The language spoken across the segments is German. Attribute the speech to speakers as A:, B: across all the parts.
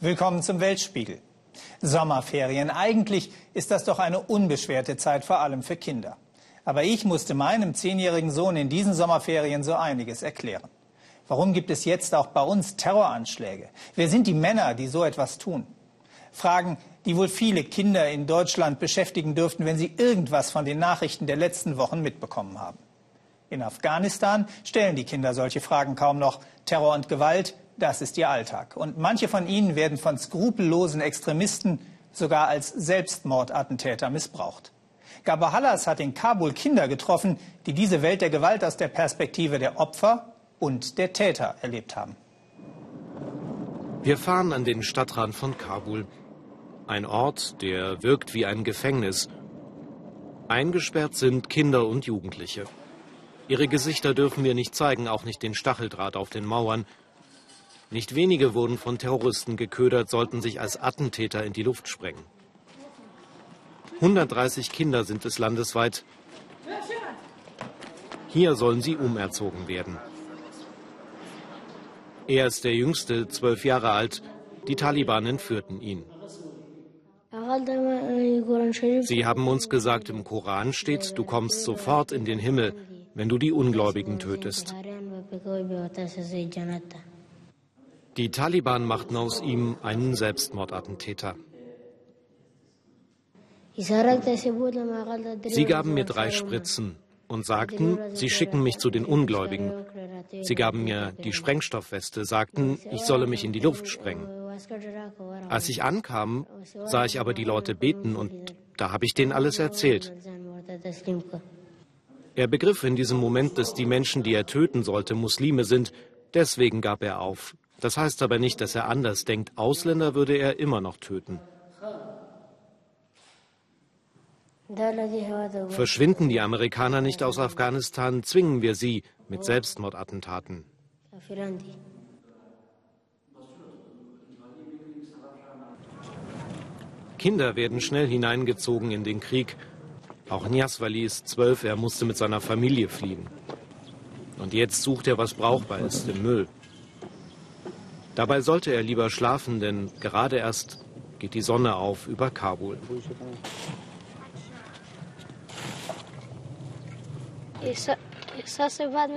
A: Willkommen zum Weltspiegel. Sommerferien. Eigentlich ist das doch eine unbeschwerte Zeit, vor allem für Kinder. Aber ich musste meinem zehnjährigen Sohn in diesen Sommerferien so einiges erklären. Warum gibt es jetzt auch bei uns Terroranschläge? Wer sind die Männer, die so etwas tun? Fragen, die wohl viele Kinder in Deutschland beschäftigen dürften, wenn sie irgendwas von den Nachrichten der letzten Wochen mitbekommen haben. In Afghanistan stellen die Kinder solche Fragen kaum noch. Terror und Gewalt, das ist ihr Alltag. Und manche von ihnen werden von skrupellosen Extremisten sogar als Selbstmordattentäter missbraucht. Gabor Hallas hat in Kabul Kinder getroffen, die diese Welt der Gewalt aus der Perspektive der Opfer und der Täter erlebt haben.
B: Wir fahren an den Stadtrand von Kabul. Ein Ort, der wirkt wie ein Gefängnis. Eingesperrt sind Kinder und Jugendliche. Ihre Gesichter dürfen wir nicht zeigen, auch nicht den Stacheldraht auf den Mauern. Nicht wenige wurden von Terroristen geködert, sollten sich als Attentäter in die Luft sprengen. 130 Kinder sind es landesweit. Hier sollen sie umerzogen werden. Er ist der jüngste, zwölf Jahre alt. Die Taliban entführten ihn. Sie haben uns gesagt, im Koran steht, du kommst sofort in den Himmel, wenn du die Ungläubigen tötest. Die Taliban machten aus ihm einen Selbstmordattentäter. Sie gaben mir drei Spritzen und sagten, sie schicken mich zu den Ungläubigen. Sie gaben mir die Sprengstoffweste, sagten, ich solle mich in die Luft sprengen. Als ich ankam, sah ich aber die Leute beten und da habe ich denen alles erzählt. Er begriff in diesem Moment, dass die Menschen, die er töten sollte, Muslime sind. Deswegen gab er auf. Das heißt aber nicht, dass er anders denkt. Ausländer würde er immer noch töten. Verschwinden die Amerikaner nicht aus Afghanistan, zwingen wir sie mit Selbstmordattentaten. Kinder werden schnell hineingezogen in den Krieg. Auch Niaswali ist zwölf, er musste mit seiner Familie fliehen. Und jetzt sucht er, was brauchbar ist, im Müll. Dabei sollte er lieber schlafen, denn gerade erst geht die Sonne auf über Kabul.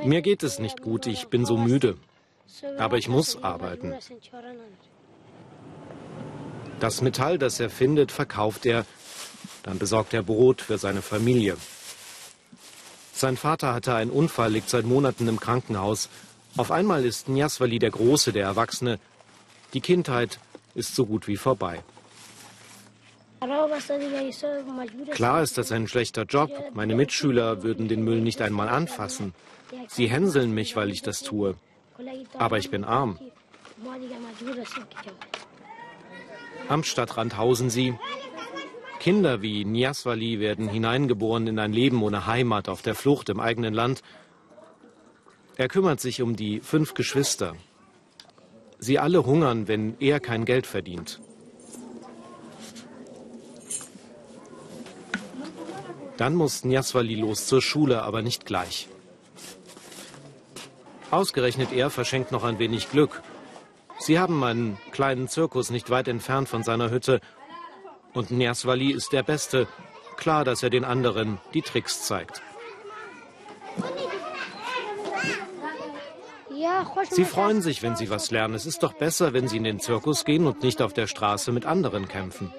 B: Mir geht es nicht gut, ich bin so müde. Aber ich muss arbeiten. Das Metall, das er findet, verkauft er. Dann besorgt er Brot für seine Familie. Sein Vater hatte einen Unfall, liegt seit Monaten im Krankenhaus. Auf einmal ist Njaswali der Große, der Erwachsene. Die Kindheit ist so gut wie vorbei. Klar ist das ein schlechter Job. Meine Mitschüler würden den Müll nicht einmal anfassen. Sie hänseln mich, weil ich das tue. Aber ich bin arm. Am Stadtrand hausen sie. Kinder wie Niaswali werden hineingeboren in ein Leben ohne Heimat, auf der Flucht im eigenen Land. Er kümmert sich um die fünf Geschwister. Sie alle hungern, wenn er kein Geld verdient. Dann muss Njaswali los zur Schule, aber nicht gleich. Ausgerechnet er verschenkt noch ein wenig Glück. Sie haben einen kleinen Zirkus nicht weit entfernt von seiner Hütte. Und Njaswali ist der Beste. Klar, dass er den anderen die Tricks zeigt. Sie freuen sich, wenn sie was lernen. Es ist doch besser, wenn sie in den Zirkus gehen und nicht auf der Straße mit anderen kämpfen.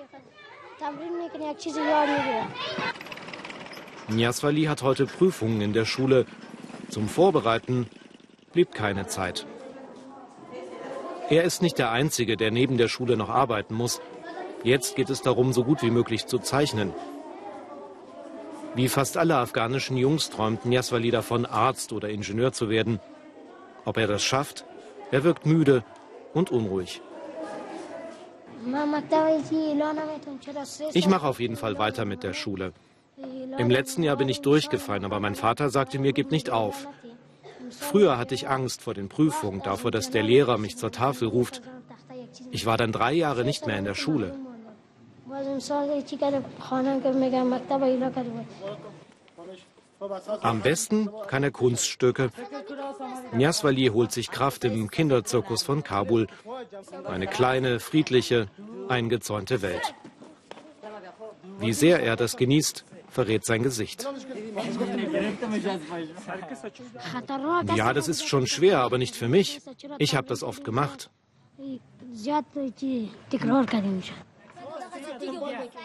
B: Niaswali hat heute Prüfungen in der Schule. Zum Vorbereiten blieb keine Zeit. Er ist nicht der Einzige, der neben der Schule noch arbeiten muss. Jetzt geht es darum, so gut wie möglich zu zeichnen. Wie fast alle afghanischen Jungs träumt Niaswali davon, Arzt oder Ingenieur zu werden. Ob er das schafft? Er wirkt müde und unruhig. Ich mache auf jeden Fall weiter mit der Schule. Im letzten Jahr bin ich durchgefallen, aber mein Vater sagte mir, gib nicht auf. Früher hatte ich Angst vor den Prüfungen, davor, dass der Lehrer mich zur Tafel ruft. Ich war dann drei Jahre nicht mehr in der Schule. Am besten kann er Kunststücke. Niaswali holt sich Kraft im Kinderzirkus von Kabul. Eine kleine, friedliche, eingezäunte Welt. Wie sehr er das genießt, verrät sein Gesicht. Ja, das ist schon schwer, aber nicht für mich. Ich habe das oft gemacht.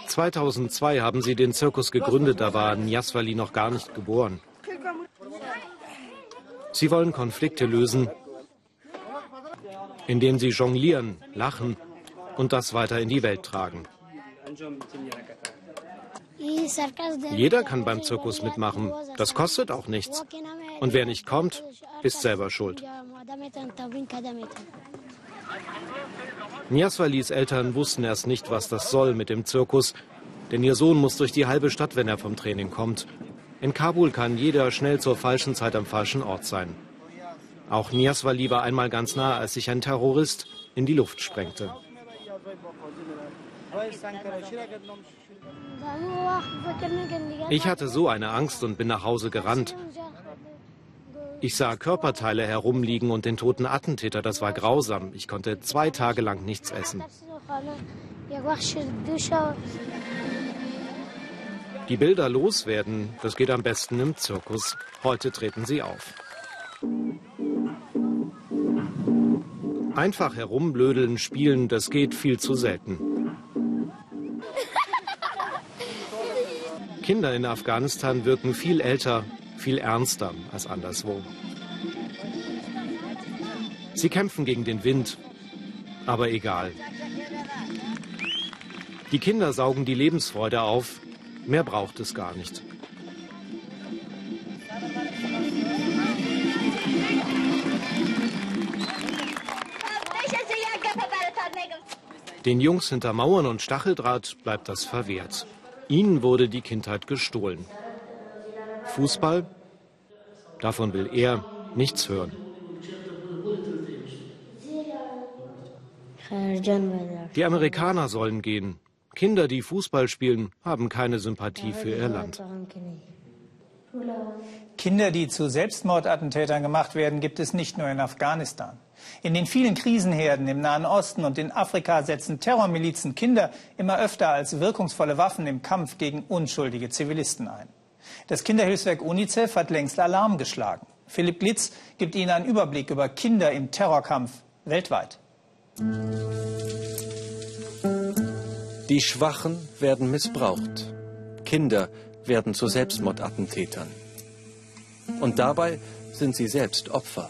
B: 2002 haben sie den Zirkus gegründet, da war Niaswali noch gar nicht geboren. Sie wollen Konflikte lösen, indem sie jonglieren, lachen und das weiter in die Welt tragen. Jeder kann beim Zirkus mitmachen. Das kostet auch nichts. Und wer nicht kommt, ist selber schuld. Niaswalis Eltern wussten erst nicht, was das soll mit dem Zirkus, denn ihr Sohn muss durch die halbe Stadt, wenn er vom Training kommt. In Kabul kann jeder schnell zur falschen Zeit am falschen Ort sein. Auch Niaswali war einmal ganz nah, als sich ein Terrorist in die Luft sprengte. Ich hatte so eine Angst und bin nach Hause gerannt. Ich sah Körperteile herumliegen und den toten Attentäter. Das war grausam. Ich konnte zwei Tage lang nichts essen. Die Bilder loswerden, das geht am besten im Zirkus. Heute treten sie auf. Einfach herumblödeln, spielen, das geht viel zu selten. Kinder in Afghanistan wirken viel älter, viel ernster als anderswo. Sie kämpfen gegen den Wind, aber egal. Die Kinder saugen die Lebensfreude auf, mehr braucht es gar nicht. Den Jungs hinter Mauern und Stacheldraht bleibt das verwehrt. Ihnen wurde die Kindheit gestohlen. Fußball? Davon will er nichts hören. Die Amerikaner sollen gehen. Kinder, die Fußball spielen, haben keine Sympathie für ihr Land.
A: Kinder, die zu Selbstmordattentätern gemacht werden, gibt es nicht nur in Afghanistan. In den vielen Krisenherden im Nahen Osten und in Afrika setzen Terrormilizen Kinder immer öfter als wirkungsvolle Waffen im Kampf gegen unschuldige Zivilisten ein. Das Kinderhilfswerk UNICEF hat längst Alarm geschlagen. Philipp Glitz gibt Ihnen einen Überblick über Kinder im Terrorkampf weltweit.
C: Die Schwachen werden missbraucht. Kinder werden zu Selbstmordattentätern. Und dabei sind sie selbst Opfer.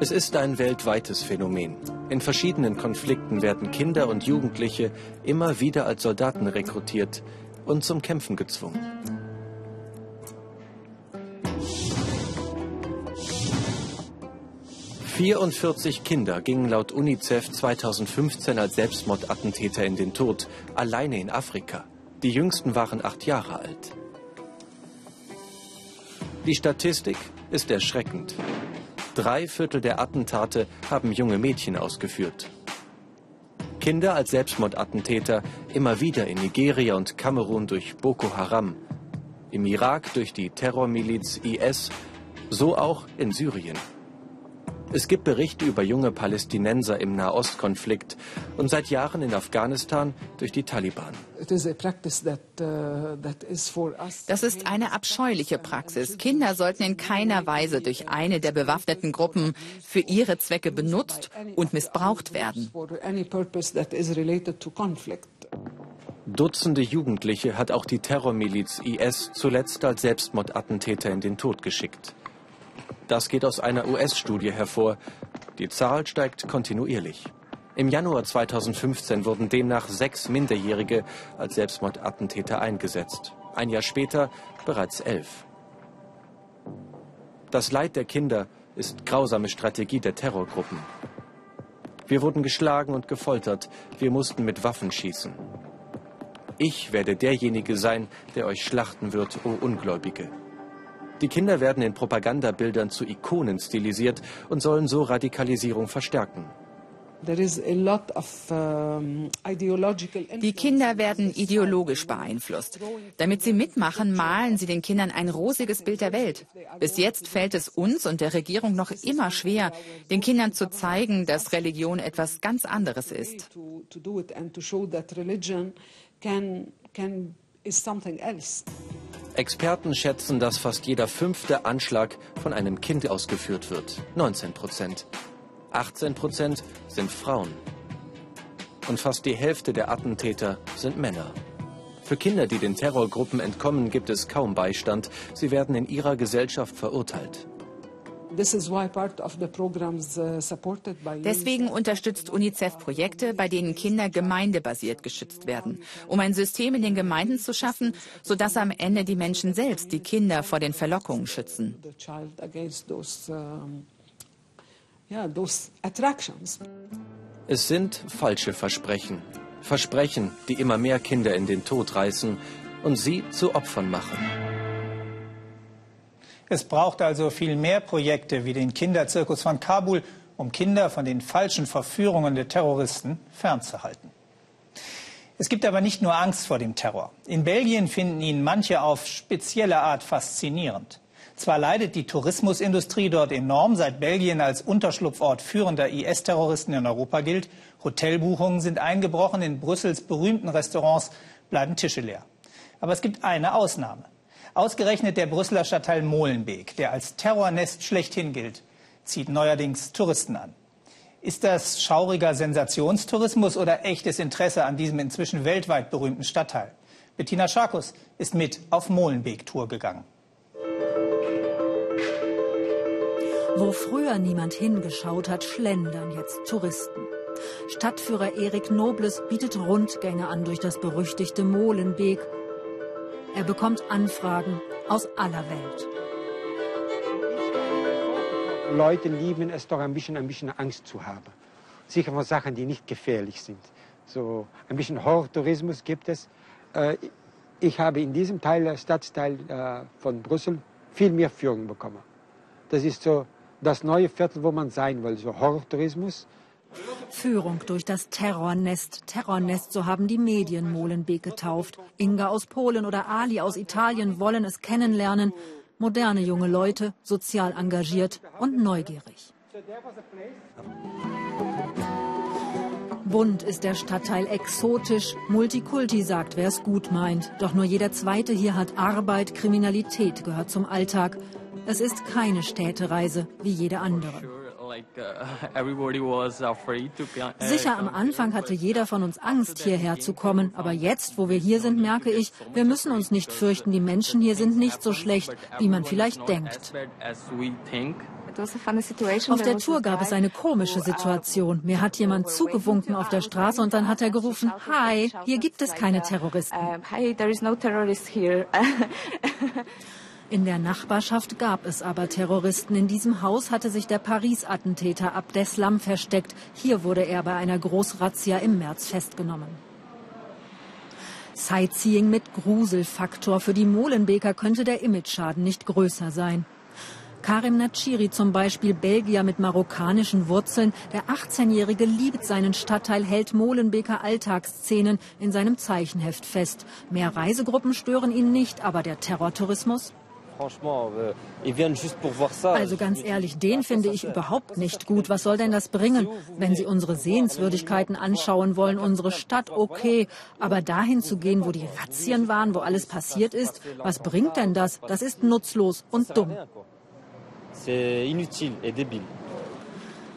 C: Es ist ein weltweites Phänomen. In verschiedenen Konflikten werden Kinder und Jugendliche immer wieder als Soldaten rekrutiert und zum Kämpfen gezwungen. »44 Kinder gingen laut UNICEF 2015 als Selbstmordattentäter in den Tod, alleine in Afrika. Die jüngsten waren acht Jahre alt. Die Statistik ist erschreckend. Drei Viertel der Attentate haben junge Mädchen ausgeführt. Kinder als Selbstmordattentäter immer wieder in Nigeria und Kamerun durch Boko Haram, im Irak durch die Terrormiliz IS, so auch in Syrien. Es gibt Berichte über junge Palästinenser im Nahostkonflikt und seit Jahren in Afghanistan durch die Taliban.
D: Uh, das ist eine abscheuliche Praxis. Kinder sollten in keiner Weise durch eine der bewaffneten Gruppen für ihre Zwecke benutzt und missbraucht werden.
C: Dutzende Jugendliche hat auch die Terrormiliz IS zuletzt als Selbstmordattentäter in den Tod geschickt. Das geht aus einer US-Studie hervor. Die Zahl steigt kontinuierlich. Im Januar 2015 wurden demnach sechs Minderjährige als Selbstmordattentäter eingesetzt. Ein Jahr später bereits elf. Das Leid der Kinder ist grausame Strategie der Terrorgruppen. Wir wurden geschlagen und gefoltert. Wir mussten mit Waffen schießen. Ich werde derjenige sein, der euch schlachten wird, o Ungläubige. Die Kinder werden in Propagandabildern zu Ikonen stilisiert und sollen so Radikalisierung verstärken.
D: Die Kinder werden ideologisch beeinflusst. Damit sie mitmachen, malen sie den Kindern ein rosiges Bild der Welt. Bis jetzt fällt es uns und der Regierung noch immer schwer, den Kindern zu zeigen, dass Religion etwas ganz anderes ist.
C: Experten schätzen, dass fast jeder fünfte Anschlag von einem Kind ausgeführt wird. 19 Prozent. 18 Prozent sind Frauen. Und fast die Hälfte der Attentäter sind Männer. Für Kinder, die den Terrorgruppen entkommen, gibt es kaum Beistand. Sie werden in ihrer Gesellschaft verurteilt.
D: Uh, Deswegen unterstützt UNICEF Projekte, bei denen Kinder gemeindebasiert geschützt werden, um ein System in den Gemeinden zu schaffen, sodass am Ende die Menschen selbst die Kinder vor den Verlockungen schützen.
C: Es sind falsche Versprechen. Versprechen, die immer mehr Kinder in den Tod reißen und sie zu Opfern machen.
A: Es braucht also viel mehr Projekte wie den Kinderzirkus von Kabul, um Kinder von den falschen Verführungen der Terroristen fernzuhalten. Es gibt aber nicht nur Angst vor dem Terror. In Belgien finden ihn manche auf spezielle Art faszinierend. Zwar leidet die Tourismusindustrie dort enorm, seit Belgien als Unterschlupfort führender IS-Terroristen in Europa gilt. Hotelbuchungen sind eingebrochen, in Brüssels berühmten Restaurants bleiben Tische leer. Aber es gibt eine Ausnahme. Ausgerechnet der Brüsseler Stadtteil Molenbeek, der als Terrornest schlechthin gilt, zieht neuerdings Touristen an. Ist das schauriger Sensationstourismus oder echtes Interesse an diesem inzwischen weltweit berühmten Stadtteil? Bettina Scharkus ist mit auf Molenbeek-Tour gegangen.
E: Wo früher niemand hingeschaut hat, schlendern jetzt Touristen. Stadtführer Erik Nobles bietet Rundgänge an durch das berüchtigte Molenbeek er bekommt Anfragen aus aller Welt.
F: Leute lieben es doch ein bisschen, ein bisschen Angst zu haben. Sicher von Sachen, die nicht gefährlich sind. So ein bisschen Horrortourismus gibt es. Äh, ich habe in diesem Teil, Stadtteil äh, von Brüssel, viel mehr Führung bekommen. Das ist so das neue Viertel, wo man sein will. So Horrortourismus.
E: Führung durch das Terrornest. Terrornest, so haben die Medien Molenbeek getauft. Inga aus Polen oder Ali aus Italien wollen es kennenlernen. Moderne junge Leute, sozial engagiert und neugierig. Bunt ist der Stadtteil exotisch. Multikulti sagt, wer es gut meint. Doch nur jeder Zweite hier hat Arbeit, Kriminalität gehört zum Alltag. Es ist keine Städtereise wie jede andere. Uh, Sicher, am Anfang hatte jeder von uns Angst, hierher zu kommen. Aber jetzt, wo wir hier sind, merke ich, wir müssen uns nicht fürchten. Die Menschen hier sind nicht so schlecht, wie man vielleicht denkt. Auf der Tour gab es eine komische Situation. Mir hat jemand zugewunken auf der Straße und dann hat er gerufen, Hi, hier gibt es keine Terroristen. In der Nachbarschaft gab es aber Terroristen. In diesem Haus hatte sich der Paris-Attentäter Abdeslam versteckt. Hier wurde er bei einer Großrazzia im März festgenommen. Sightseeing mit Gruselfaktor. Für die Molenbeker könnte der Imageschaden nicht größer sein. Karim Nachiri zum Beispiel, Belgier mit marokkanischen Wurzeln. Der 18-Jährige liebt seinen Stadtteil, hält Molenbeker Alltagsszenen in seinem Zeichenheft fest. Mehr Reisegruppen stören ihn nicht, aber der Terrortourismus? Euh, also ganz ehrlich, den finde ich überhaupt nicht gut. Was soll denn das bringen? Wenn Sie unsere Sehenswürdigkeiten anschauen wollen, unsere Stadt, okay. Aber dahin zu gehen, wo die Razzien waren, wo alles passiert ist, was bringt denn das? Das ist nutzlos und dumm.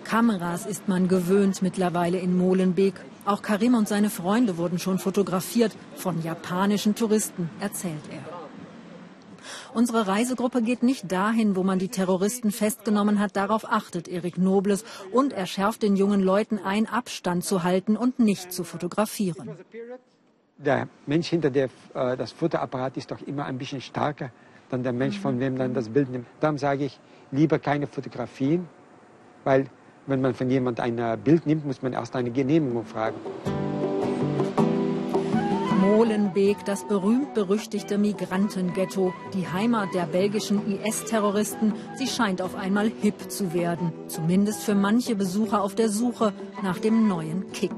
E: Kameras ist man gewöhnt mittlerweile in Molenbeek. Auch Karim und seine Freunde wurden schon fotografiert von japanischen Touristen, erzählt er. Unsere Reisegruppe geht nicht dahin, wo man die Terroristen festgenommen hat. Darauf achtet Erik Nobles. Und er schärft den jungen Leuten ein, Abstand zu halten und nicht zu fotografieren.
F: Der Mensch hinter der, äh, das Fotoapparat ist doch immer ein bisschen stärker dann der Mensch, von wem dann das Bild nimmt. Darum sage ich, lieber keine Fotografien, weil wenn man von jemand ein Bild nimmt, muss man erst eine Genehmigung fragen.
E: Molenbeek, das berühmt-berüchtigte Migrantenghetto, die Heimat der belgischen IS-Terroristen, sie scheint auf einmal hip zu werden. Zumindest für manche Besucher auf der Suche nach dem neuen Kick.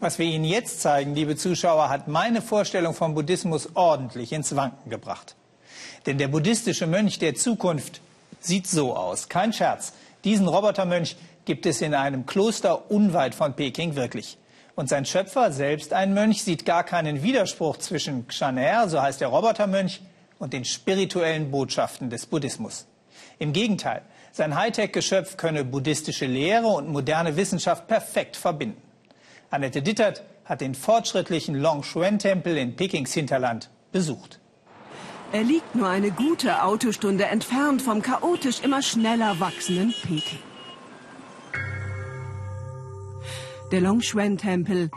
A: Was wir Ihnen jetzt zeigen, liebe Zuschauer, hat meine Vorstellung vom Buddhismus ordentlich ins Wanken gebracht. Denn der buddhistische Mönch der Zukunft sieht so aus. Kein Scherz. Diesen Robotermönch gibt es in einem Kloster unweit von Peking wirklich. Und sein Schöpfer, selbst ein Mönch, sieht gar keinen Widerspruch zwischen Kshaner, so heißt der Robotermönch, und den spirituellen Botschaften des Buddhismus. Im Gegenteil, sein Hightech-Geschöpf könne buddhistische Lehre und moderne Wissenschaft perfekt verbinden. Annette Dittert hat den fortschrittlichen Longshuan-Tempel in Pekings Hinterland besucht.
G: Er liegt nur eine gute Autostunde entfernt vom chaotisch immer schneller wachsenden Peking. Der Longshuan-Tempel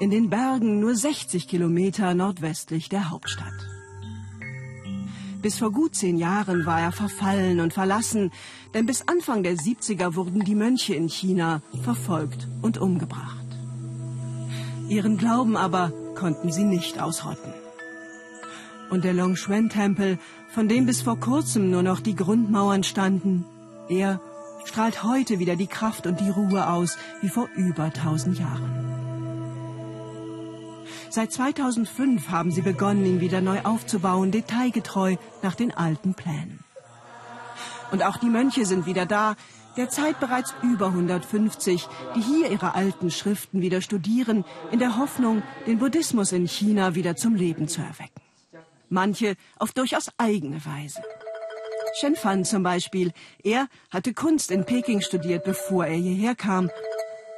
G: in den Bergen nur 60 Kilometer nordwestlich der Hauptstadt. Bis vor gut zehn Jahren war er verfallen und verlassen, denn bis Anfang der 70er wurden die Mönche in China verfolgt und umgebracht. Ihren Glauben aber konnten sie nicht ausrotten. Und der Longshuan-Tempel, von dem bis vor kurzem nur noch die Grundmauern standen, er strahlt heute wieder die Kraft und die Ruhe aus wie vor über tausend Jahren. Seit 2005 haben sie begonnen, ihn wieder neu aufzubauen, detailgetreu nach den alten Plänen. Und auch die Mönche sind wieder da, derzeit bereits über 150, die hier ihre alten Schriften wieder studieren, in der Hoffnung, den Buddhismus in China wieder zum Leben zu erwecken. Manche auf durchaus eigene Weise. Shen Fan zum Beispiel. Er hatte Kunst in Peking studiert, bevor er hierher kam.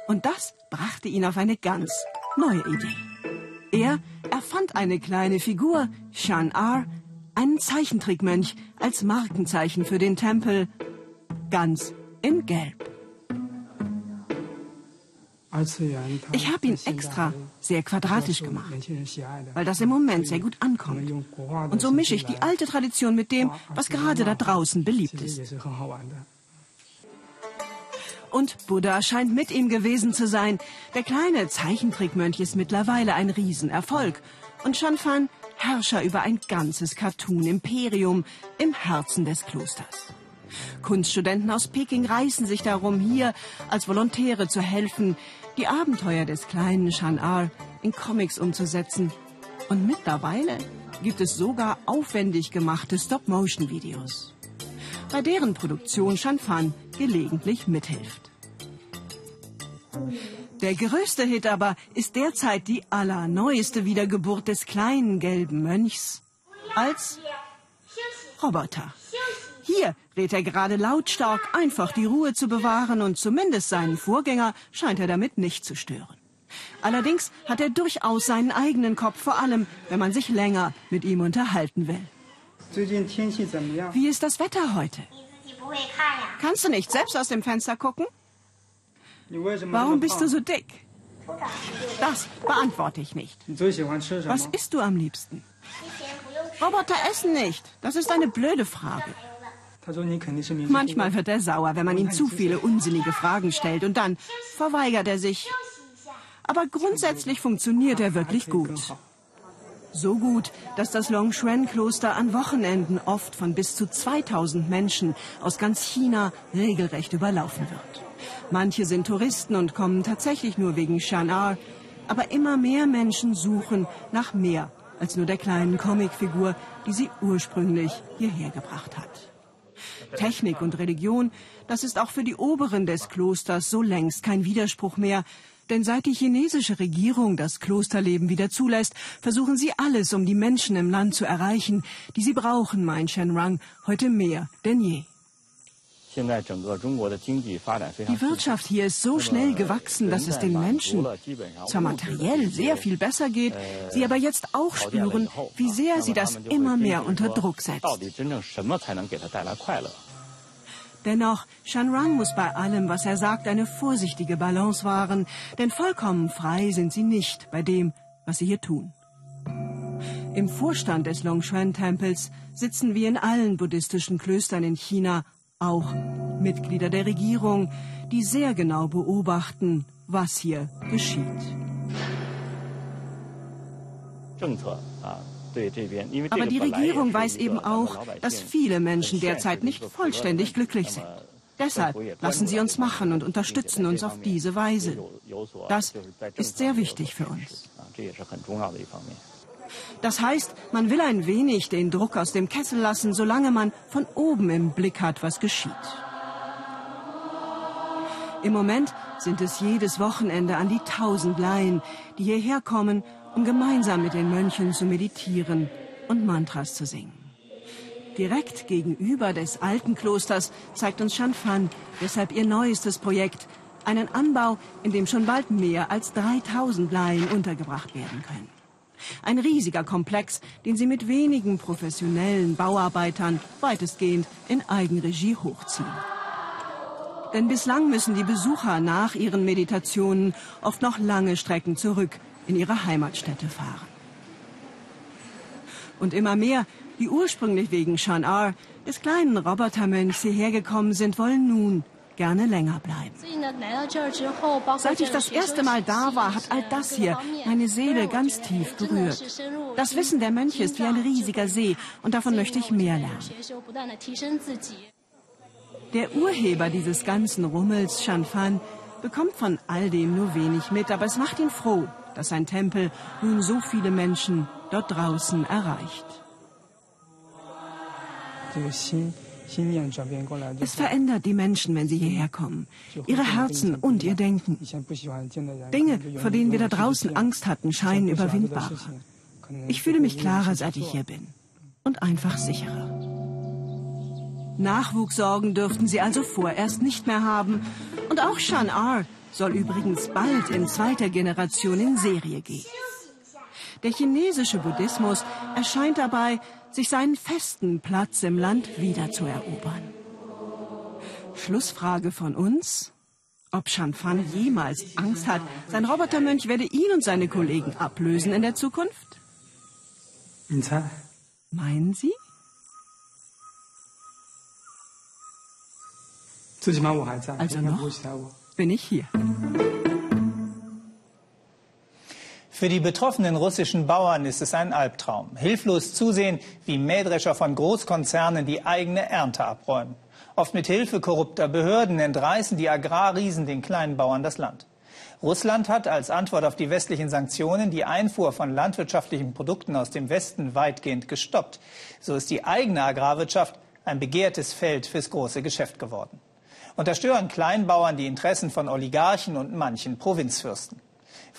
G: Und das brachte ihn auf eine ganz neue Idee. Er erfand eine kleine Figur, Shan Ar, einen Zeichentrickmönch, als Markenzeichen für den Tempel, ganz in Gelb. Ich habe ihn extra sehr quadratisch gemacht, weil das im Moment sehr gut ankommt. Und so mische ich die alte Tradition mit dem, was gerade da draußen beliebt ist. Und Buddha scheint mit ihm gewesen zu sein. Der kleine Zeichentrickmönch ist mittlerweile ein Riesenerfolg. Und Shanfan Herrscher über ein ganzes Cartoon-Imperium im Herzen des Klosters. Kunststudenten aus Peking reißen sich darum, hier als Volontäre zu helfen, die Abenteuer des kleinen Shan-Ar in Comics umzusetzen. Und mittlerweile gibt es sogar aufwendig gemachte Stop-Motion-Videos, bei deren Produktion Shanfan gelegentlich mithilft. Der größte Hit aber ist derzeit die allerneueste Wiedergeburt des kleinen gelben Mönchs als Roboter. Hier rät er gerade lautstark, einfach die Ruhe zu bewahren und zumindest seinen Vorgänger scheint er damit nicht zu stören. Allerdings hat er durchaus seinen eigenen Kopf, vor allem wenn man sich länger mit ihm unterhalten will. Wie ist das Wetter heute? Kannst du nicht selbst aus dem Fenster gucken? Warum bist du so dick? Das beantworte ich nicht. Was isst du am liebsten? Roboter essen nicht. Das ist eine blöde Frage. Manchmal wird er sauer, wenn man ihm zu viele unsinnige Fragen stellt und dann verweigert er sich. Aber grundsätzlich funktioniert er wirklich gut. So gut, dass das Longshuan-Kloster an Wochenenden oft von bis zu 2000 Menschen aus ganz China regelrecht überlaufen wird. Manche sind Touristen und kommen tatsächlich nur wegen Shan'ar, aber immer mehr Menschen suchen nach mehr als nur der kleinen Comicfigur, die sie ursprünglich hierher gebracht hat. Technik und Religion, das ist auch für die Oberen des Klosters so längst kein Widerspruch mehr. Denn seit die chinesische Regierung das Klosterleben wieder zulässt, versuchen sie alles, um die Menschen im Land zu erreichen, die sie brauchen, meint Shenrang, heute mehr denn je. Die Wirtschaft hier ist so schnell gewachsen, dass es den Menschen zwar materiell sehr viel besser geht, sie aber jetzt auch spüren, wie sehr sie das immer mehr unter Druck setzt. Dennoch, Shanrang muss bei allem, was er sagt, eine vorsichtige Balance wahren, denn vollkommen frei sind sie nicht bei dem, was sie hier tun. Im Vorstand des Longshuan-Tempels sitzen wie in allen buddhistischen Klöstern in China auch Mitglieder der Regierung, die sehr genau beobachten, was hier geschieht. Aber die Regierung weiß eben auch, dass viele Menschen derzeit nicht vollständig glücklich sind. Deshalb lassen Sie uns machen und unterstützen uns auf diese Weise. Das ist sehr wichtig für uns. Das heißt, man will ein wenig den Druck aus dem Kessel lassen, solange man von oben im Blick hat, was geschieht. Im Moment sind es jedes Wochenende an die tausend Laien, die hierher kommen, um gemeinsam mit den Mönchen zu meditieren und Mantras zu singen. Direkt gegenüber des alten Klosters zeigt uns Shanfan deshalb ihr neuestes Projekt, einen Anbau, in dem schon bald mehr als 3000 Laien untergebracht werden können. Ein riesiger Komplex, den sie mit wenigen professionellen Bauarbeitern weitestgehend in Eigenregie hochziehen. Denn bislang müssen die Besucher nach ihren Meditationen oft noch lange Strecken zurück in ihre Heimatstätte fahren. Und immer mehr, die ursprünglich wegen Shan-Ar, des kleinen Robotermönchs hierher gekommen sind, wollen nun gerne länger bleiben. Seit ich das erste Mal da war, hat all das hier meine Seele ganz tief berührt. Das Wissen der Mönche ist wie ein riesiger See und davon möchte ich mehr lernen. Der Urheber dieses ganzen Rummels, Shanfan, bekommt von all dem nur wenig mit, aber es macht ihn froh, dass sein Tempel nun so viele Menschen dort draußen erreicht. Es verändert die Menschen, wenn sie hierher kommen. Ihre Herzen und ihr Denken. Dinge, vor denen wir da draußen Angst hatten, scheinen überwindbarer. Ich fühle mich klarer, seit ich hier bin. Und einfach sicherer. Nachwuchssorgen dürften sie also vorerst nicht mehr haben. Und auch Shan R soll übrigens bald in zweiter Generation in Serie gehen. Der chinesische Buddhismus erscheint dabei, sich seinen festen Platz im Land wiederzuerobern. Schlussfrage von uns? Ob Shanfan jemals Angst hat, sein Robotermönch werde ihn und seine Kollegen ablösen in der Zukunft? Meinen Sie? Also noch bin ich hier.
A: Für die betroffenen russischen Bauern ist es ein Albtraum. Hilflos zusehen, wie Mähdrescher von Großkonzernen die eigene Ernte abräumen. Oft mit Hilfe korrupter Behörden entreißen die Agrarriesen den kleinen Bauern das Land. Russland hat als Antwort auf die westlichen Sanktionen die Einfuhr von landwirtschaftlichen Produkten aus dem Westen weitgehend gestoppt. So ist die eigene Agrarwirtschaft ein begehrtes Feld fürs große Geschäft geworden. Und da stören Kleinbauern die Interessen von Oligarchen und manchen Provinzfürsten.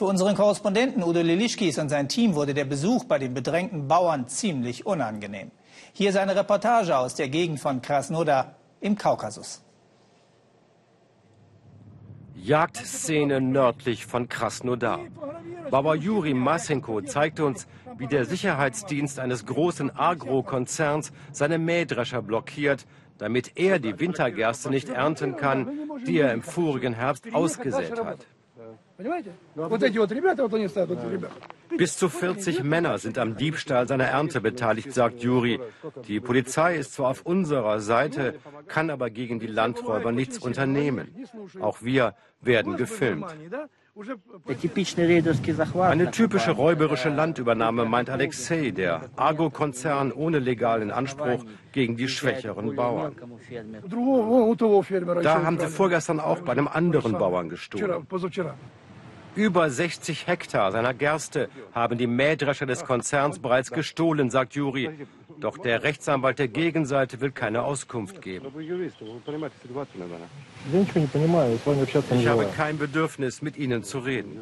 A: Für unseren Korrespondenten Udo Lilischkis und sein Team wurde der Besuch bei den bedrängten Bauern ziemlich unangenehm. Hier seine Reportage aus der Gegend von Krasnodar im Kaukasus.
H: Jagdszene nördlich von Krasnodar. Bauer Juri Masenko zeigte uns, wie der Sicherheitsdienst eines großen Agrokonzerns seine Mähdrescher blockiert, damit er die Wintergerste nicht ernten kann, die er im vorigen Herbst ausgesät hat. Bis zu 40 Männer sind am Diebstahl seiner Ernte beteiligt, sagt Juri. Die Polizei ist zwar auf unserer Seite, kann aber gegen die Landräuber nichts unternehmen. Auch wir werden gefilmt. Eine typische räuberische Landübernahme, meint Alexei, der Agro-Konzern ohne legalen Anspruch gegen die schwächeren Bauern. Da haben sie vorgestern auch bei einem anderen Bauern gestohlen. Über 60 Hektar seiner Gerste haben die Mähdrescher des Konzerns bereits gestohlen, sagt Juri. Doch der Rechtsanwalt der Gegenseite will keine Auskunft geben. Ich habe kein Bedürfnis, mit Ihnen zu reden.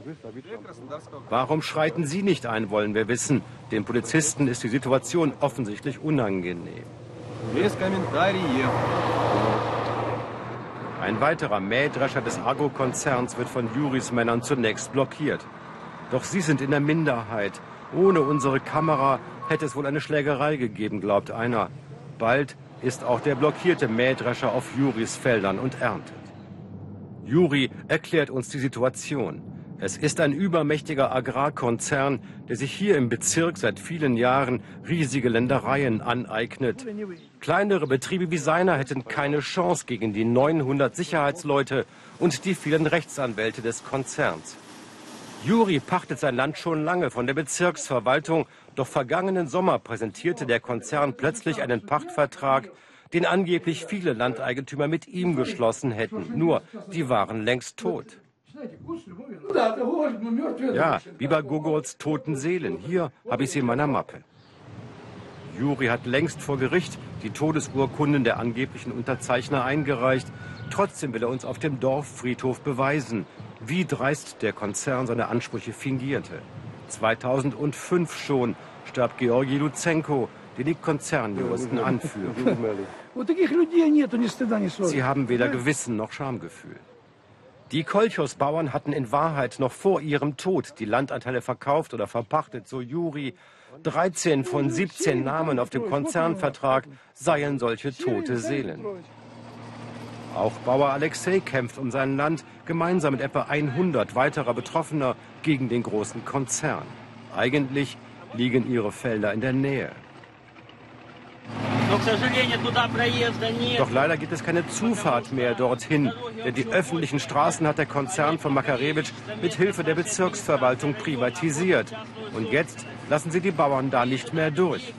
H: Warum schreiten Sie nicht ein, wollen wir wissen. Den Polizisten ist die Situation offensichtlich unangenehm. Ein weiterer Mähdrescher des Agro-Konzerns wird von Juris Männern zunächst blockiert. Doch sie sind in der Minderheit. Ohne unsere Kamera hätte es wohl eine Schlägerei gegeben, glaubt einer. Bald ist auch der blockierte Mähdrescher auf Juris Feldern und erntet. Juri erklärt uns die Situation. Es ist ein übermächtiger Agrarkonzern, der sich hier im Bezirk seit vielen Jahren riesige Ländereien aneignet. Kleinere Betriebe wie seiner hätten keine Chance gegen die 900 Sicherheitsleute und die vielen Rechtsanwälte des Konzerns. Juri pachtet sein Land schon lange von der Bezirksverwaltung, doch vergangenen Sommer präsentierte der Konzern plötzlich einen Pachtvertrag, den angeblich viele Landeigentümer mit ihm geschlossen hätten. Nur, die waren längst tot. Ja, wie bei Gogols toten Seelen. Hier habe ich sie in meiner Mappe. Juri hat längst vor Gericht die Todesurkunden der angeblichen Unterzeichner eingereicht. Trotzdem will er uns auf dem Dorffriedhof beweisen, wie dreist der Konzern seine Ansprüche fingierte. 2005 schon starb Georgi Luzenko, den die Konzernjuristen anführen. Sie haben weder Gewissen noch Schamgefühl. Die Kolchos-Bauern hatten in Wahrheit noch vor ihrem Tod die Landanteile verkauft oder verpachtet, so Juri. 13 von 17 Namen auf dem Konzernvertrag seien solche tote Seelen. Auch Bauer Alexei kämpft um sein Land gemeinsam mit etwa 100 weiterer Betroffener gegen den großen Konzern. Eigentlich liegen ihre Felder in der Nähe. Doch leider gibt es keine Zufahrt mehr dorthin, denn die öffentlichen Straßen hat der Konzern von Makarewitsch mit Hilfe der Bezirksverwaltung privatisiert. Und jetzt lassen sie die Bauern da nicht mehr durch.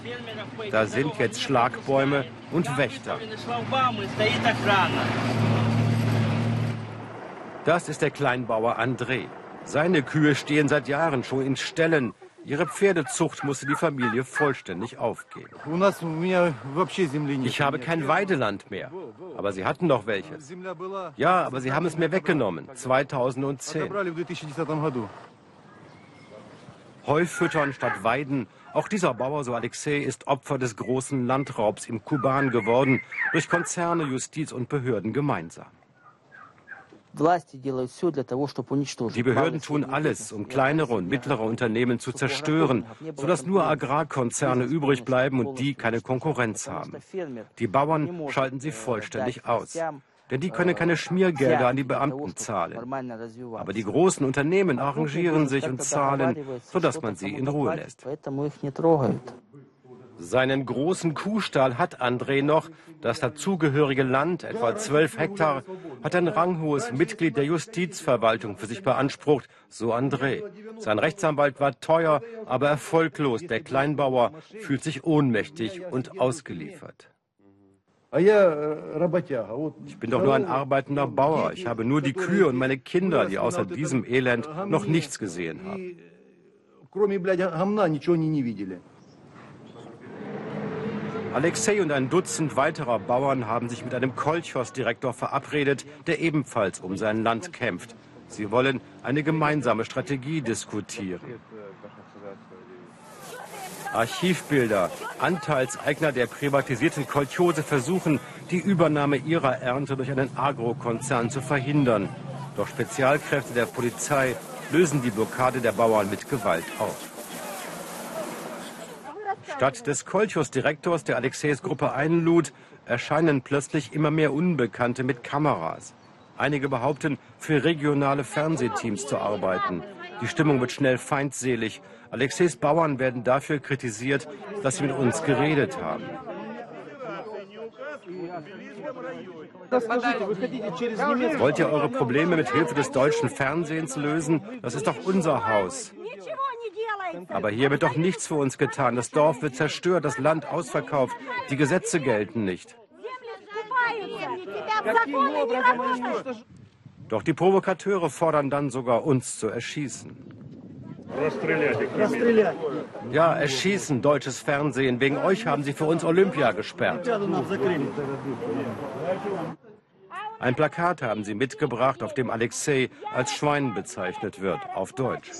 H: Da sind jetzt Schlagbäume und Wächter. Das ist der Kleinbauer André. Seine Kühe stehen seit Jahren schon in Ställen. Ihre Pferdezucht musste die Familie vollständig aufgeben. Ich habe kein Weideland mehr. Aber sie hatten doch welches. Ja, aber sie haben es mir weggenommen. 2010. Heu füttern statt weiden. Auch dieser Bauer, so Alexei, ist Opfer des großen Landraubs im Kuban geworden. Durch Konzerne, Justiz und Behörden gemeinsam. Die Behörden tun alles, um kleinere und mittlere Unternehmen zu zerstören, sodass nur Agrarkonzerne übrig bleiben und die keine Konkurrenz haben. Die Bauern schalten sie vollständig aus. Denn die können keine Schmiergelder an die Beamten zahlen. Aber die großen Unternehmen arrangieren sich und zahlen, sodass man sie in Ruhe lässt. Seinen großen Kuhstall hat André noch. Das dazugehörige Land, etwa 12 Hektar, hat ein ranghohes Mitglied der Justizverwaltung für sich beansprucht, so André. Sein Rechtsanwalt war teuer, aber erfolglos. Der Kleinbauer fühlt sich ohnmächtig und ausgeliefert. Ich bin doch nur ein arbeitender Bauer. Ich habe nur die Kühe und meine Kinder, die außer diesem Elend noch nichts gesehen haben. Alexei und ein Dutzend weiterer Bauern haben sich mit einem Kolchos-Direktor verabredet, der ebenfalls um sein Land kämpft. Sie wollen eine gemeinsame Strategie diskutieren. Archivbilder. Anteilseigner der privatisierten Kolchose versuchen, die Übernahme ihrer Ernte durch einen Agrokonzern zu verhindern. Doch Spezialkräfte der Polizei lösen die Blockade der Bauern mit Gewalt auf. Statt des Kolchos-Direktors, der Alexeis Gruppe einlud, erscheinen plötzlich immer mehr Unbekannte mit Kameras. Einige behaupten, für regionale Fernsehteams zu arbeiten. Die Stimmung wird schnell feindselig. Alexeis Bauern werden dafür kritisiert, dass sie mit uns geredet haben. Wollt ihr eure Probleme mit Hilfe des deutschen Fernsehens lösen? Das ist doch unser Haus. Aber hier wird doch nichts für uns getan. Das Dorf wird zerstört, das Land ausverkauft. Die Gesetze gelten nicht. Doch die Provokateure fordern dann sogar uns zu erschießen. Ja, erschießen, deutsches Fernsehen. Wegen euch haben sie für uns Olympia gesperrt. Ein Plakat haben sie mitgebracht, auf dem Alexei als Schwein bezeichnet wird, auf Deutsch.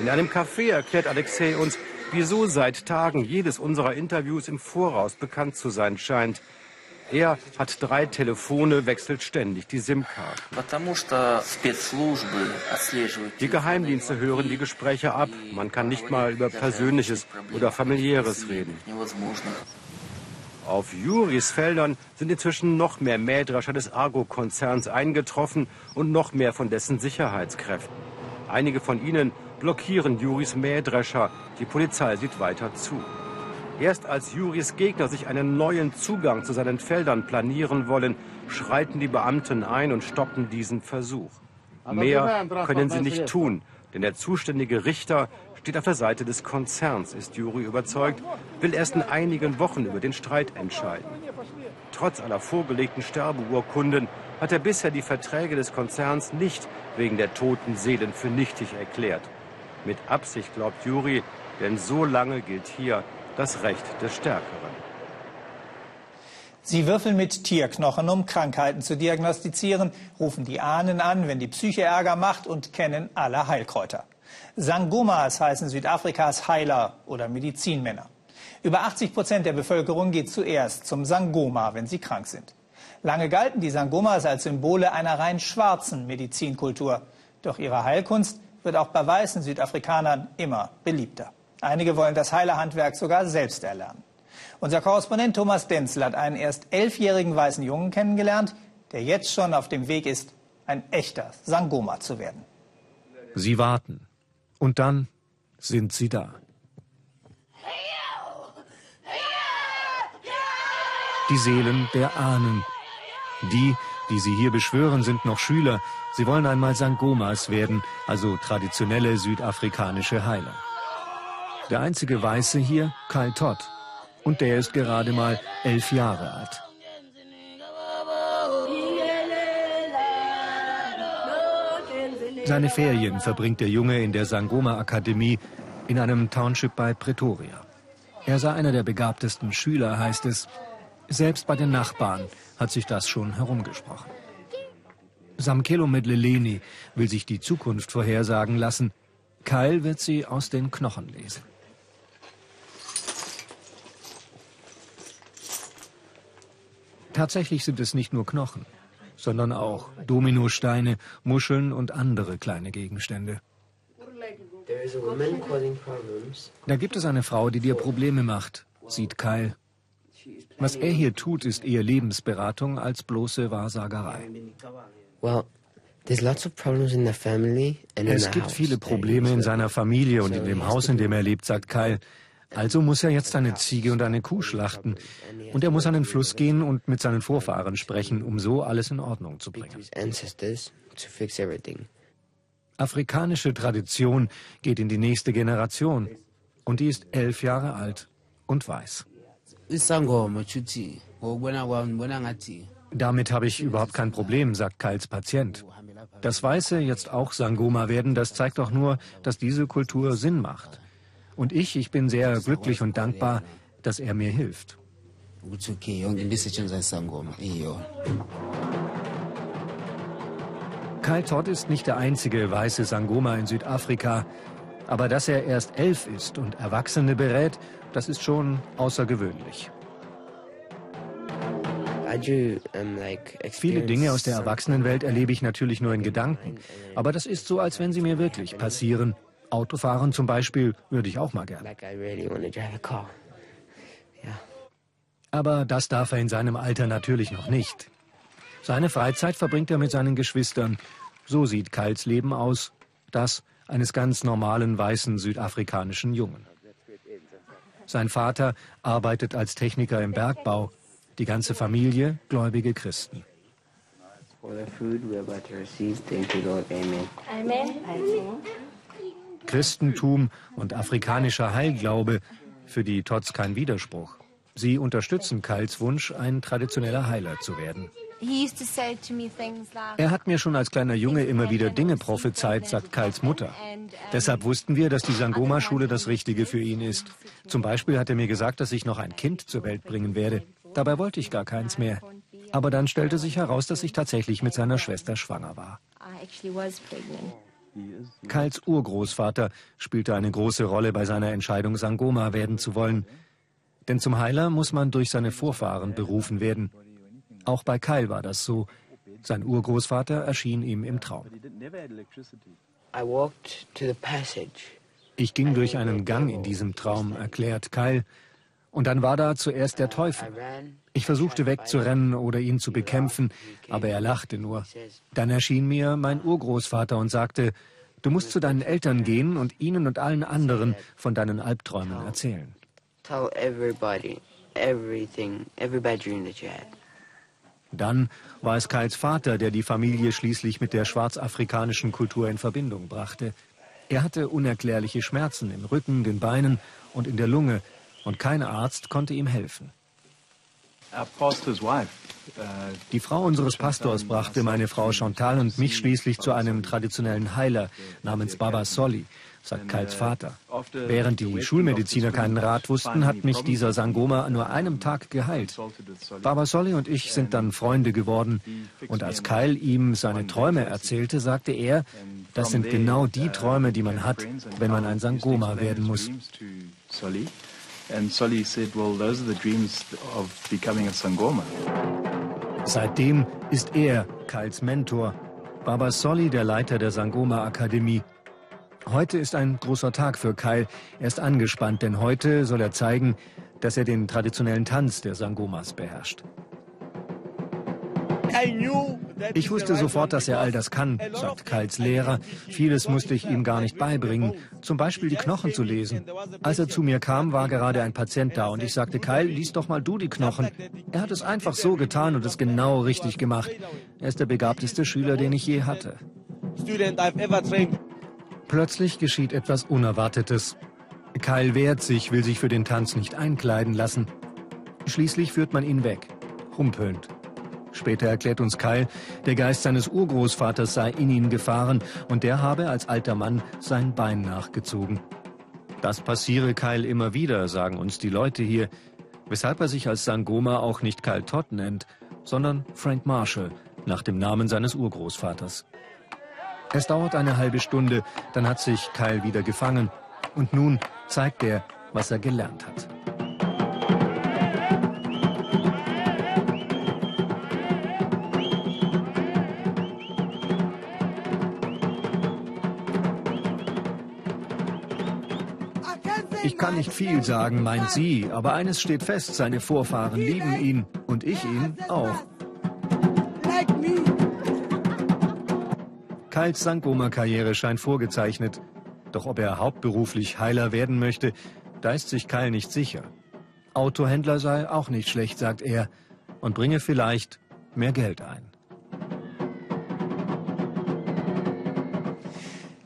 H: In einem Café erklärt Alexei uns, wieso seit Tagen jedes unserer Interviews im Voraus bekannt zu sein scheint. Er hat drei Telefone, wechselt ständig die SIM-Karten. Die Geheimdienste hören die Gespräche ab. Man kann nicht mal über Persönliches oder Familiäres reden. Auf Juris Feldern sind inzwischen noch mehr Mähdrescher des Argo-Konzerns eingetroffen und noch mehr von dessen Sicherheitskräften. Einige von ihnen blockieren Juris Mähdrescher. Die Polizei sieht weiter zu. Erst als Juris Gegner sich einen neuen Zugang zu seinen Feldern planieren wollen, schreiten die Beamten ein und stoppen diesen Versuch. Mehr können sie nicht tun, denn der zuständige Richter steht auf der Seite des Konzerns, ist Juri überzeugt, will erst in einigen Wochen über den Streit entscheiden. Trotz aller vorgelegten Sterbeurkunden hat er bisher die Verträge des Konzerns nicht wegen der toten Seelen für nichtig erklärt. Mit Absicht glaubt Juri, denn so lange gilt hier das Recht des Stärkeren.
A: Sie würfeln mit Tierknochen, um Krankheiten zu diagnostizieren, rufen die Ahnen an, wenn die Psyche Ärger macht und kennen alle Heilkräuter. Sangomas heißen Südafrikas Heiler oder Medizinmänner. Über 80 Prozent der Bevölkerung geht zuerst zum Sangoma, wenn sie krank sind. Lange galten die Sangomas als Symbole einer rein schwarzen Medizinkultur. Doch ihre Heilkunst wird auch bei weißen Südafrikanern immer beliebter. Einige wollen das Heilerhandwerk sogar selbst erlernen. Unser Korrespondent Thomas Denzel hat einen erst elfjährigen weißen Jungen kennengelernt, der jetzt schon auf dem Weg ist, ein echter Sangoma zu werden.
I: Sie warten. Und dann sind sie da. Die Seelen der Ahnen. Die, die sie hier beschwören, sind noch Schüler. Sie wollen einmal Sangomas werden, also traditionelle südafrikanische Heiler. Der einzige Weiße hier, Kyle Todd. Und der ist gerade mal elf Jahre alt. Seine Ferien verbringt der Junge in der Sangoma Akademie in einem Township bei Pretoria. Er sei einer der begabtesten Schüler, heißt es. Selbst bei den Nachbarn hat sich das schon herumgesprochen. Samkelo Medleleni will sich die Zukunft vorhersagen lassen. Kyle wird sie aus den Knochen lesen. Tatsächlich sind es nicht nur Knochen sondern auch Dominosteine, Muscheln und andere kleine Gegenstände. Da gibt es eine Frau, die dir Probleme macht, sieht Kyle. Was er hier tut, ist eher Lebensberatung als bloße Wahrsagerei. Es gibt viele Probleme in seiner Familie und in dem Haus, in dem er lebt, sagt Kyle. Also muss er jetzt eine Ziege und eine Kuh schlachten. Und er muss an den Fluss gehen und mit seinen Vorfahren sprechen, um so alles in Ordnung zu bringen. Afrikanische Tradition geht in die nächste Generation. Und die ist elf Jahre alt und weiß. Damit habe ich überhaupt kein Problem, sagt Kals Patient. Das Weiße jetzt auch Sangoma werden, das zeigt doch nur, dass diese Kultur Sinn macht. Und ich, ich bin sehr glücklich und dankbar, dass er mir hilft. Kai Todd ist nicht der einzige weiße Sangoma in Südafrika. Aber dass er erst elf ist und Erwachsene berät, das ist schon außergewöhnlich. Viele Dinge aus der Erwachsenenwelt erlebe ich natürlich nur in Gedanken. Aber das ist so, als wenn sie mir wirklich passieren. Autofahren zum Beispiel würde ich auch mal gerne. Aber das darf er in seinem Alter natürlich noch nicht. Seine Freizeit verbringt er mit seinen Geschwistern. So sieht Kals Leben aus. Das eines ganz normalen weißen südafrikanischen Jungen. Sein Vater arbeitet als Techniker im Bergbau. Die ganze Familie gläubige Christen. Christentum und afrikanischer Heilglaube, für die Tots kein Widerspruch. Sie unterstützen Kals Wunsch, ein traditioneller Heiler zu werden. Er hat mir schon als kleiner Junge immer wieder Dinge prophezeit, sagt Kals Mutter. Deshalb wussten wir, dass die Sangoma-Schule das Richtige für ihn ist. Zum Beispiel hat er mir gesagt, dass ich noch ein Kind zur Welt bringen werde. Dabei wollte ich gar keins mehr. Aber dann stellte sich heraus, dass ich tatsächlich mit seiner Schwester schwanger war. Kals Urgroßvater spielte eine große Rolle bei seiner Entscheidung, Sangoma werden zu wollen. Denn zum Heiler muss man durch seine Vorfahren berufen werden. Auch bei Kyle war das so. Sein Urgroßvater erschien ihm im Traum. Ich ging durch einen Gang in diesem Traum, erklärt Kyle. Und dann war da zuerst der Teufel. Ich versuchte wegzurennen oder ihn zu bekämpfen, aber er lachte nur. Dann erschien mir mein Urgroßvater und sagte, du musst zu deinen Eltern gehen und ihnen und allen anderen von deinen Albträumen erzählen. Dann war es Kals Vater, der die Familie schließlich mit der schwarzafrikanischen Kultur in Verbindung brachte. Er hatte unerklärliche Schmerzen im Rücken, den Beinen und in der Lunge, und kein Arzt konnte ihm helfen. Die Frau unseres Pastors brachte meine Frau Chantal und mich schließlich zu einem traditionellen Heiler namens Baba Soli, sagt Kals Vater. Während die Schulmediziner keinen Rat wussten, hat mich dieser Sangoma nur einem Tag geheilt. Baba Soli und ich sind dann Freunde geworden. Und als Kyle ihm seine Träume erzählte, sagte er, das sind genau die Träume, die man hat, wenn man ein Sangoma werden muss. And Solly said, well, those are the dreams of becoming a Sangoma. Seitdem ist er Kyles Mentor. Baba Solly, der Leiter der Sangoma Akademie. Heute ist ein großer Tag für Kyle. Er ist angespannt, denn heute soll er zeigen, dass er den traditionellen Tanz der Sangomas beherrscht. Ich wusste sofort, dass er all das kann, sagt Kyles Lehrer. Vieles musste ich ihm gar nicht beibringen, zum Beispiel die Knochen zu lesen. Als er zu mir kam, war gerade ein Patient da und ich sagte, Kyle, lies doch mal du die Knochen. Er hat es einfach so getan und es genau richtig gemacht. Er ist der begabteste Schüler, den ich je hatte. Plötzlich geschieht etwas Unerwartetes. Kyle wehrt sich, will sich für den Tanz nicht einkleiden lassen. Schließlich führt man ihn weg, humpelnd. Später erklärt uns Kyle, der Geist seines Urgroßvaters sei in ihn gefahren und der habe als alter Mann sein Bein nachgezogen. Das passiere Kyle immer wieder, sagen uns die Leute hier, weshalb er sich als Sangoma auch nicht Kyle Todd nennt, sondern Frank Marshall, nach dem Namen seines Urgroßvaters. Es dauert eine halbe Stunde, dann hat sich Kyle wieder gefangen und nun zeigt er, was er gelernt hat. Kann nicht viel sagen, meint sie, aber eines steht fest, seine Vorfahren lieben ihn und ich ihn auch. Kyles Sangoma-Karriere scheint vorgezeichnet. Doch ob er hauptberuflich Heiler werden möchte, da ist sich Kyle nicht sicher. Autohändler sei auch nicht schlecht, sagt er, und bringe vielleicht mehr Geld ein.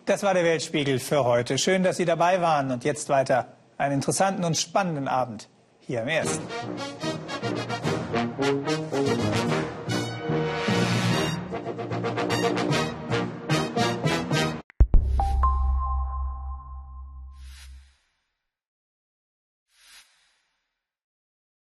A: Das war der Weltspiegel für heute. Schön, dass Sie dabei waren. Und jetzt weiter einen interessanten und spannenden Abend hier im Ersten.